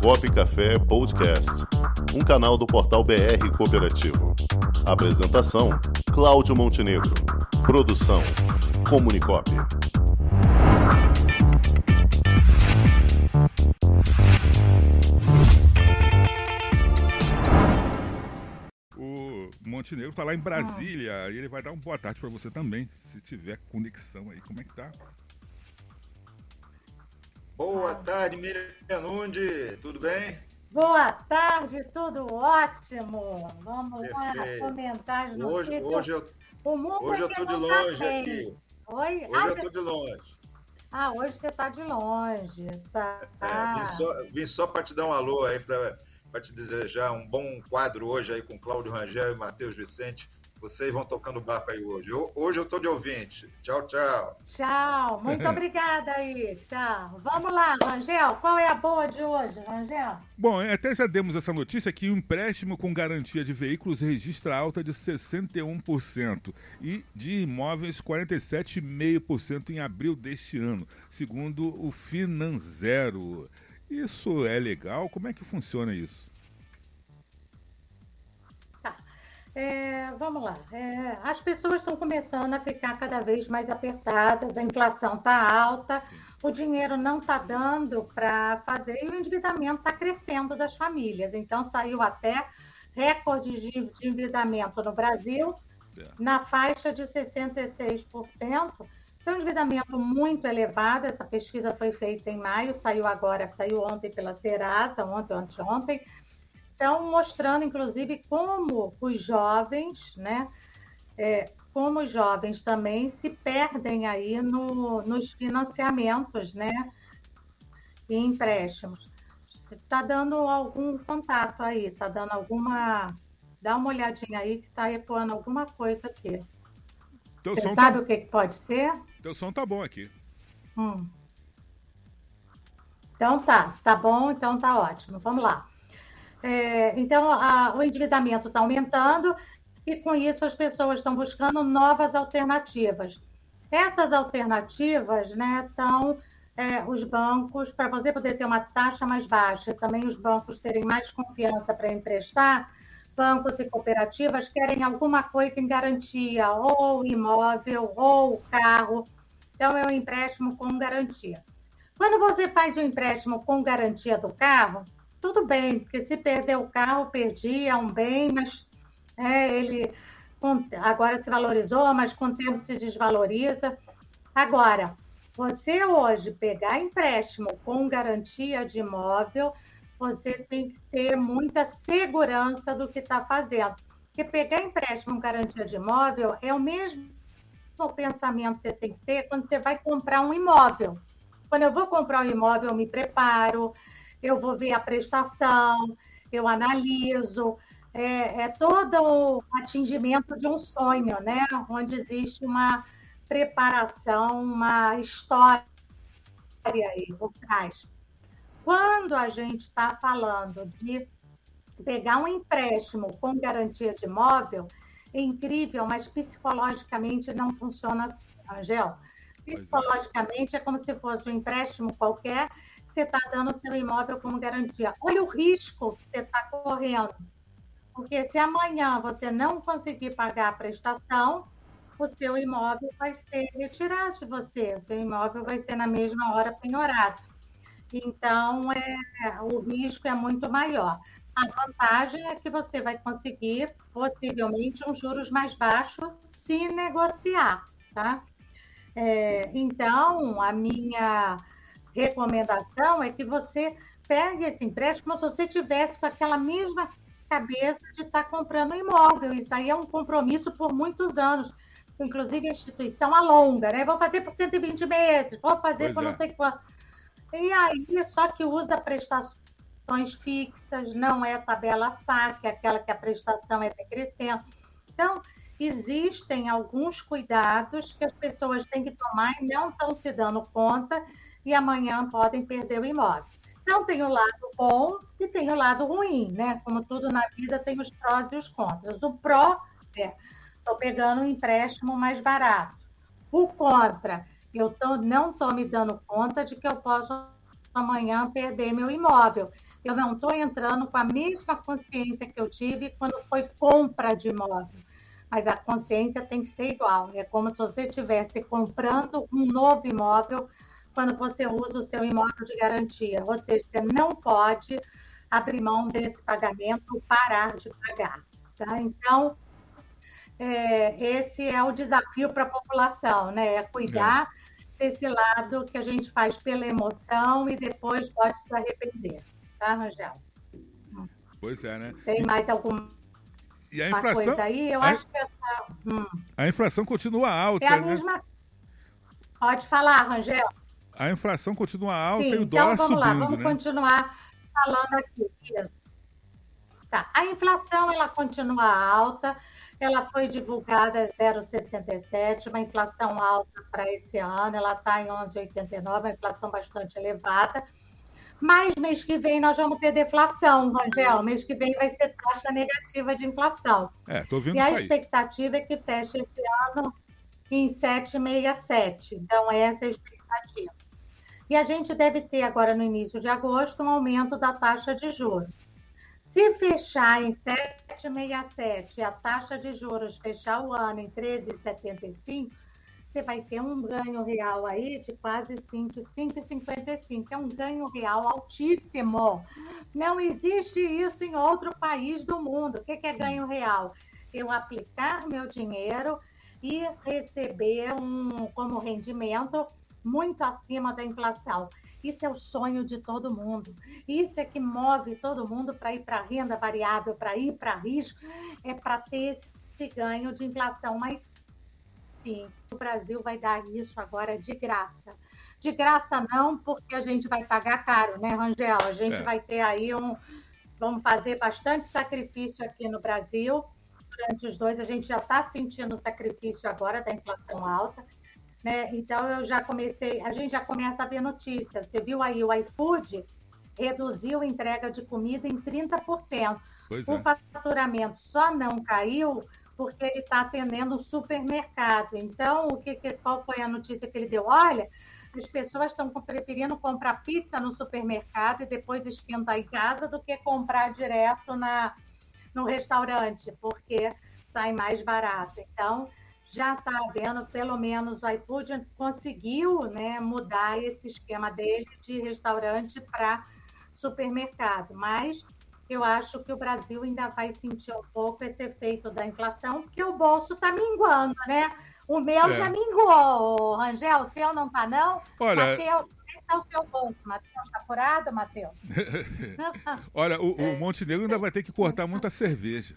Comunicop Café Podcast, um canal do portal BR Cooperativo. Apresentação: Cláudio Montenegro. Produção: Comunicop. O Montenegro está lá em Brasília e ele vai dar uma boa tarde para você também, se tiver conexão aí. Como é que tá? Boa tarde, Miriam Nundi, tudo bem? Boa tarde, tudo ótimo. Vamos Perfeito. lá comentar as hoje, Hoje eu, o mundo hoje eu estou de longe tá aqui. Oi? Hoje ah, eu estou de longe. Ah, hoje você está de longe. Tá. É, vim só, vim só para te dar um alô aí, para te desejar um bom quadro hoje aí com Cláudio Rangel e Matheus Vicente vocês vão tocando barco aí hoje. Eu, hoje eu estou de ouvinte. Tchau, tchau. Tchau. Muito obrigada aí. Tchau. Vamos lá, Rangel. Qual é a boa de hoje, Rangel? Bom, até já demos essa notícia que o empréstimo com garantia de veículos registra alta de 61% e de imóveis 47,5% em abril deste ano, segundo o Finanzero. Isso é legal? Como é que funciona isso? É, vamos lá. É, as pessoas estão começando a ficar cada vez mais apertadas, a inflação está alta, Sim. o dinheiro não está dando para fazer e o endividamento está crescendo das famílias. Então, saiu até recorde de, endividamento no Brasil, é. na faixa de 66%. Foi um endividamento muito elevado. Essa pesquisa foi feita em maio, saiu agora, saiu ontem pela Serasa, ontem, ontem, ontem estão mostrando, inclusive, como os jovens, né? É, como os jovens também se perdem aí no, nos financiamentos, né? E empréstimos. Está dando algum contato aí, está dando alguma. Dá uma olhadinha aí que está ecoando alguma coisa aqui. Teu Você sabe tá... o que, que pode ser? Teu som tá bom aqui. Hum. Então tá, se tá bom, então tá ótimo. Vamos lá. É, então, a, o endividamento está aumentando e, com isso, as pessoas estão buscando novas alternativas. Essas alternativas né, é, os bancos, para você poder ter uma taxa mais baixa, também os bancos terem mais confiança para emprestar, bancos e cooperativas querem alguma coisa em garantia, ou imóvel, ou carro. Então, é um empréstimo com garantia. Quando você faz um empréstimo com garantia do carro, tudo bem, porque se perder o carro, perdi, é um bem, mas é, ele agora se valorizou, mas com o tempo se desvaloriza. Agora, você hoje pegar empréstimo com garantia de imóvel, você tem que ter muita segurança do que está fazendo. Porque pegar empréstimo com garantia de imóvel é o mesmo pensamento que você tem que ter quando você vai comprar um imóvel. Quando eu vou comprar um imóvel, eu me preparo, eu vou ver a prestação, eu analiso, é, é todo o atingimento de um sonho, né? Onde existe uma preparação, uma história aí por trás. Quando a gente está falando de pegar um empréstimo com garantia de imóvel, é incrível, mas psicologicamente não funciona assim, Angel. É. Psicologicamente é como se fosse um empréstimo qualquer você está dando o seu imóvel como garantia. Olha o risco que você está correndo. Porque se amanhã você não conseguir pagar a prestação, o seu imóvel vai ser retirado de você, o seu imóvel vai ser na mesma hora penhorado. Então, é, o risco é muito maior. A vantagem é que você vai conseguir, possivelmente, uns juros mais baixos se negociar, tá? É, então, a minha recomendação é que você pegue esse empréstimo como se você tivesse com aquela mesma cabeça de estar tá comprando imóvel. Isso aí é um compromisso por muitos anos. Inclusive, a instituição alonga, né? Vou fazer por 120 meses, vou fazer pois por é. não sei quanto. E aí, só que usa prestações fixas, não é tabela saque, aquela que a prestação é decrescendo. Então, existem alguns cuidados que as pessoas têm que tomar e não estão se dando conta e amanhã podem perder o imóvel. Então, tem o lado bom e tem o lado ruim, né? Como tudo na vida, tem os prós e os contras. O pró é, estou pegando um empréstimo mais barato. O contra, eu tô, não estou me dando conta de que eu posso amanhã perder meu imóvel. Eu não estou entrando com a mesma consciência que eu tive quando foi compra de imóvel. Mas a consciência tem que ser igual. É como se você estivesse comprando um novo imóvel quando você usa o seu imóvel de garantia. Ou seja, você não pode abrir mão desse pagamento parar de pagar. Tá? Então, é, esse é o desafio para a população, né? É cuidar é. desse lado que a gente faz pela emoção e depois pode se arrepender tá, Rangel? Pois é, né? Tem mais alguma e a inflação, coisa aí? Eu a, acho que essa... hum. A inflação continua alta, É a né? mesma... Pode falar, Rangel. A inflação continua alta Sim, e o então dólar vamos subindo, lá, vamos né? continuar falando aqui. Tá. A inflação ela continua alta, ela foi divulgada 0,67, uma inflação alta para esse ano, ela está em 11,89, uma inflação bastante elevada. Mas mês que vem nós vamos ter deflação, Rangel. Mês que vem vai ser taxa negativa de inflação. É, tô vendo e a expectativa é que feche esse ano em 7,67. Então, essa é a expectativa. E a gente deve ter agora no início de agosto um aumento da taxa de juros. Se fechar em 7,67 e a taxa de juros fechar o ano em 13,75, você vai ter um ganho real aí de quase 5,55. É um ganho real altíssimo. Não existe isso em outro país do mundo. O que é ganho real? Eu aplicar meu dinheiro e receber um como rendimento muito acima da inflação. Isso é o sonho de todo mundo. Isso é que move todo mundo para ir para renda variável, para ir para risco, é para ter esse ganho de inflação. Mas sim, o Brasil vai dar isso agora de graça. De graça não, porque a gente vai pagar caro, né, Rangel? A gente é. vai ter aí um. Vamos fazer bastante sacrifício aqui no Brasil. Durante os dois, a gente já está sentindo o sacrifício agora da inflação alta. Né? Então, eu já comecei, a gente já começa a ver notícias. Você viu aí o iFood reduziu a entrega de comida em 30%. Pois o é. faturamento só não caiu porque ele está atendendo o supermercado. Então, o que, qual foi a notícia que ele deu? Olha, as pessoas estão preferindo comprar pizza no supermercado e depois esquentar em casa do que comprar direto na, no restaurante, porque sai mais barato. Então, já está havendo, pelo menos o iFood conseguiu né, mudar esse esquema dele de restaurante para supermercado, mas eu acho que o Brasil ainda vai sentir um pouco esse efeito da inflação, porque o bolso está minguando, né? O meu é. já minguou, Rangel. O seu não está, não? Olha. Mateus, está o seu bolso? Matheus, está curado, Matheus? Olha, o, o Montenegro ainda vai ter que cortar muita cerveja.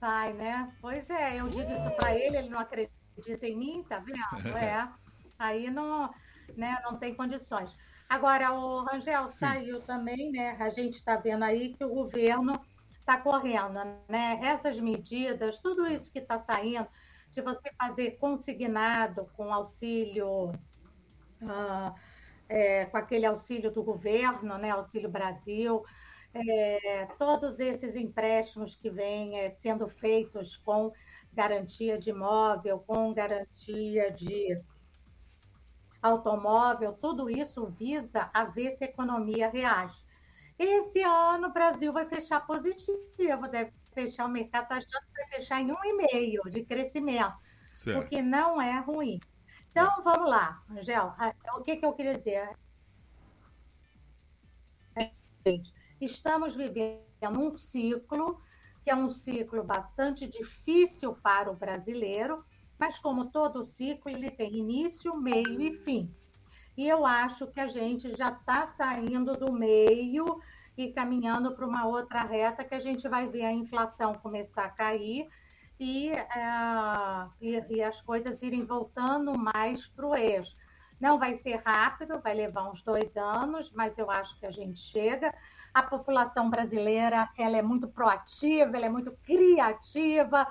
Vai, né? Pois é, eu digo isso para ele, ele não acredita em mim, tá vendo? É. Aí não, né, não tem condições. Agora, o Rangel Sim. saiu também, né? A gente está vendo aí que o governo está correndo, né? Essas medidas, tudo isso que está saindo, de você fazer consignado com auxílio, uh, é, com aquele auxílio do governo, né? Auxílio Brasil, é, todos esses empréstimos que vêm é, sendo feitos com garantia de imóvel, com garantia de automóvel, tudo isso visa a ver se a economia reage. Esse ano o Brasil vai fechar positivo, deve fechar o mercado está achando que vai fechar em um e meio de crescimento, certo. o que não é ruim. Então, vamos lá, Angel, o que, que eu queria dizer? Estamos vivendo um ciclo que é um ciclo bastante difícil para o brasileiro, mas como todo ciclo, ele tem início, meio e fim. E eu acho que a gente já está saindo do meio e caminhando para uma outra reta que a gente vai ver a inflação começar a cair e, uh, e, e as coisas irem voltando mais para o eixo. Não vai ser rápido, vai levar uns dois anos, mas eu acho que a gente chega. A população brasileira ela é muito proativa, ela é muito criativa,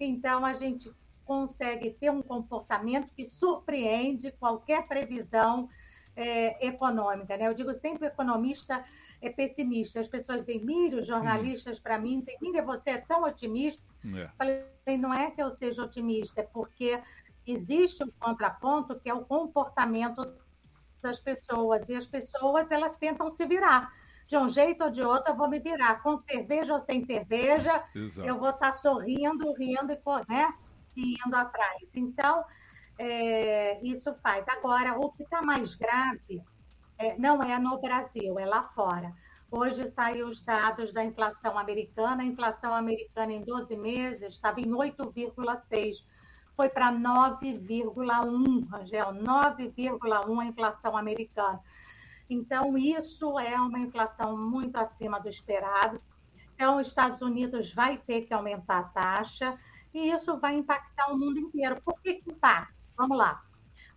então a gente consegue ter um comportamento que surpreende qualquer previsão é, econômica. Né? Eu digo sempre o economista é pessimista. As pessoas dizem, Mírio, jornalistas, para mim, dizem, Mírio, você é tão otimista. É. Falei, não é que eu seja otimista, é porque existe um contraponto que é o comportamento das pessoas. E as pessoas, elas tentam se virar. De um jeito ou de outro, eu vou me virar. Com cerveja ou sem cerveja, Exato. eu vou estar sorrindo, rindo e, né, e indo atrás. Então, é, isso faz. Agora, o que está mais grave é, não é no Brasil, é lá fora. Hoje saiu os dados da inflação americana. A inflação americana em 12 meses estava em 8,6. Foi para 9,1, Rangel, 9,1 a inflação americana. Então, isso é uma inflação muito acima do esperado. Então, os Estados Unidos vai ter que aumentar a taxa e isso vai impactar o mundo inteiro. Por que, impacta? Vamos lá.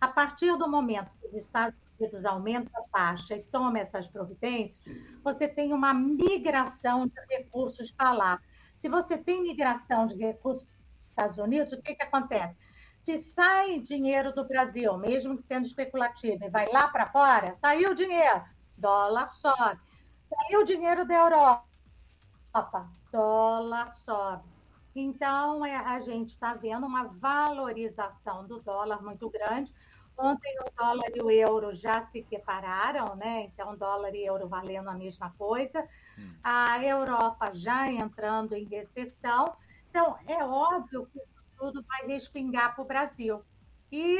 A partir do momento que os Estados Unidos aumentam a taxa e tomam essas providências, você tem uma migração de recursos para lá. Se você tem migração de recursos Estados Unidos, o que, que acontece? Se sai dinheiro do Brasil, mesmo que sendo especulativo, e vai lá para fora, saiu dinheiro, dólar sobe. Saiu dinheiro da Europa, dólar sobe. Então, é, a gente está vendo uma valorização do dólar muito grande. Ontem o dólar e o euro já se separaram, né? Então, dólar e euro valendo a mesma coisa. Hum. A Europa já entrando em recessão. Então, é óbvio que isso tudo vai respingar para o Brasil. E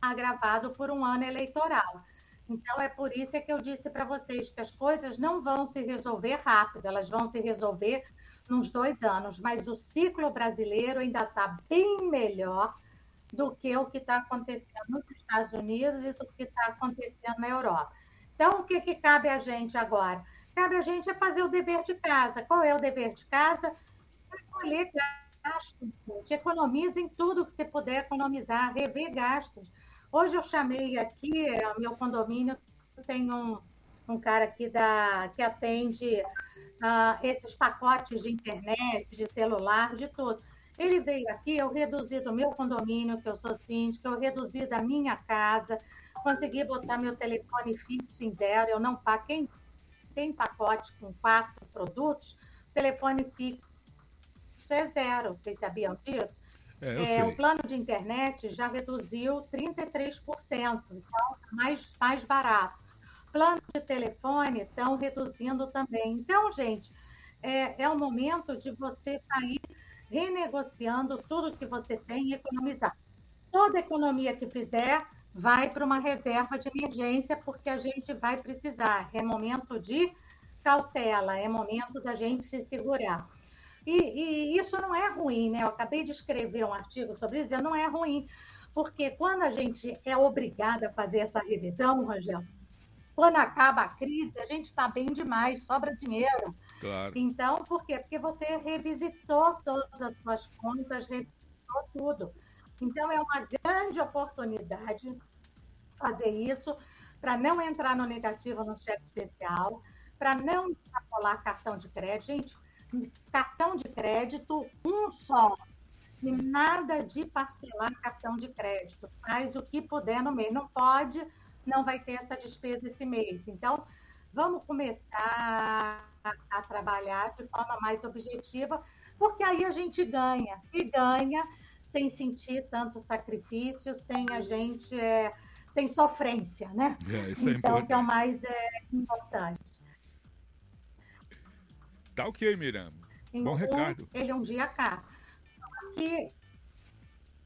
agravado por um ano eleitoral. Então, é por isso que eu disse para vocês que as coisas não vão se resolver rápido, elas vão se resolver nos dois anos, mas o ciclo brasileiro ainda está bem melhor do que o que está acontecendo nos Estados Unidos e do que está acontecendo na Europa. Então, o que, que cabe a gente agora? Cabe a gente é fazer o dever de casa. Qual é o dever de casa? Recolher gastos, gente. Economizem tudo que você puder economizar, rever gastos. Hoje eu chamei aqui, é, meu condomínio tem um, um cara aqui da, que atende uh, esses pacotes de internet, de celular, de tudo. Ele veio aqui, eu reduzi do meu condomínio, que eu sou síndica, eu reduzi da minha casa, consegui botar meu telefone fixo em zero, eu não pago. Quem tem pacote com quatro produtos, telefone fixo é zero. Vocês sabiam disso? É, é, o plano de internet já reduziu 33%, então é mais, mais barato. Plano de telefone estão reduzindo também. Então, gente, é, é o momento de você sair renegociando tudo que você tem e economizar. Toda economia que fizer vai para uma reserva de emergência, porque a gente vai precisar. É momento de cautela, é momento da gente se segurar. E, e, isso não é ruim, né? Eu acabei de escrever um artigo sobre isso, não é ruim, porque quando a gente é obrigada a fazer essa revisão, Rangel, quando acaba a crise, a gente está bem demais, sobra dinheiro. Claro. Então, por quê? Porque você revisitou todas as suas contas, revisitou tudo. Então, é uma grande oportunidade fazer isso para não entrar no negativo no cheque especial, para não extrapolar cartão de crédito. Gente, cartão de crédito, um só. E nada de parcelar cartão de crédito. Faz o que puder no mês. Não pode não vai ter essa despesa esse mês. Então, vamos começar a, a trabalhar de forma mais objetiva, porque aí a gente ganha, e ganha sem sentir tanto sacrifício, sem a gente, é, sem sofrência, né? É, isso é então, importante. que é o mais é, importante. Tá ok, Miriam. Bom recado. Ele um dia cá. Que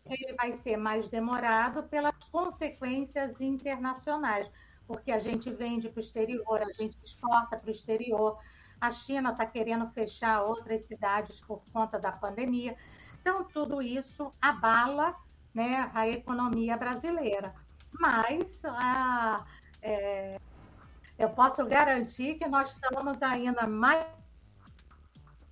ele vai ser mais demorado pelas consequências internacionais, porque a gente vende para o exterior, a gente exporta para o exterior, a China está querendo fechar outras cidades por conta da pandemia. Então, tudo isso abala né, a economia brasileira. Mas a, é, eu posso garantir que nós estamos ainda mais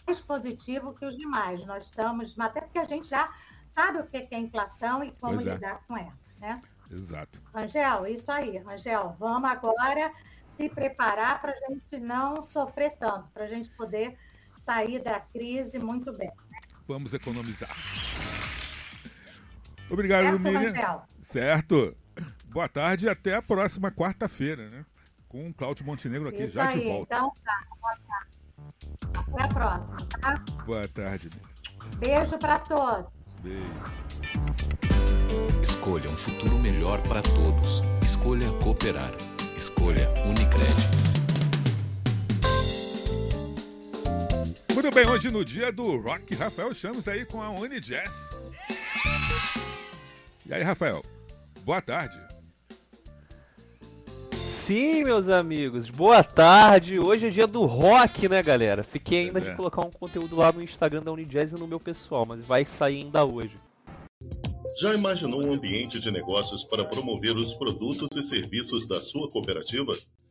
mais positivo que os demais. Nós estamos, até porque a gente já sabe o que é inflação e como Exato. lidar com ela, né? Exato. Angel, isso aí, Angel. Vamos agora se preparar para a gente não sofrer tanto, para a gente poder sair da crise muito bem. Né? Vamos economizar. Obrigado, certo, Miriam. Angel? Certo. Boa tarde e até a próxima quarta-feira, né? Com o Cláudio Montenegro aqui Isso já aí, de volta. Então tá, boa tarde. Até a próxima, tá? Boa tarde. Beijo para todos. Escolha um futuro melhor para todos. Escolha cooperar. Escolha Unicred. Muito bem, hoje no dia do rock, Rafael Chamos aí com a Unijazz. E aí, Rafael, boa tarde. Sim, meus amigos, boa tarde. Hoje é dia do rock, né, galera? Fiquei ainda É. de colocar um conteúdo lá no Instagram da Unijazz e no meu pessoal, mas vai sair ainda hoje. Já imaginou um ambiente de negócios para promover os produtos e serviços da sua cooperativa?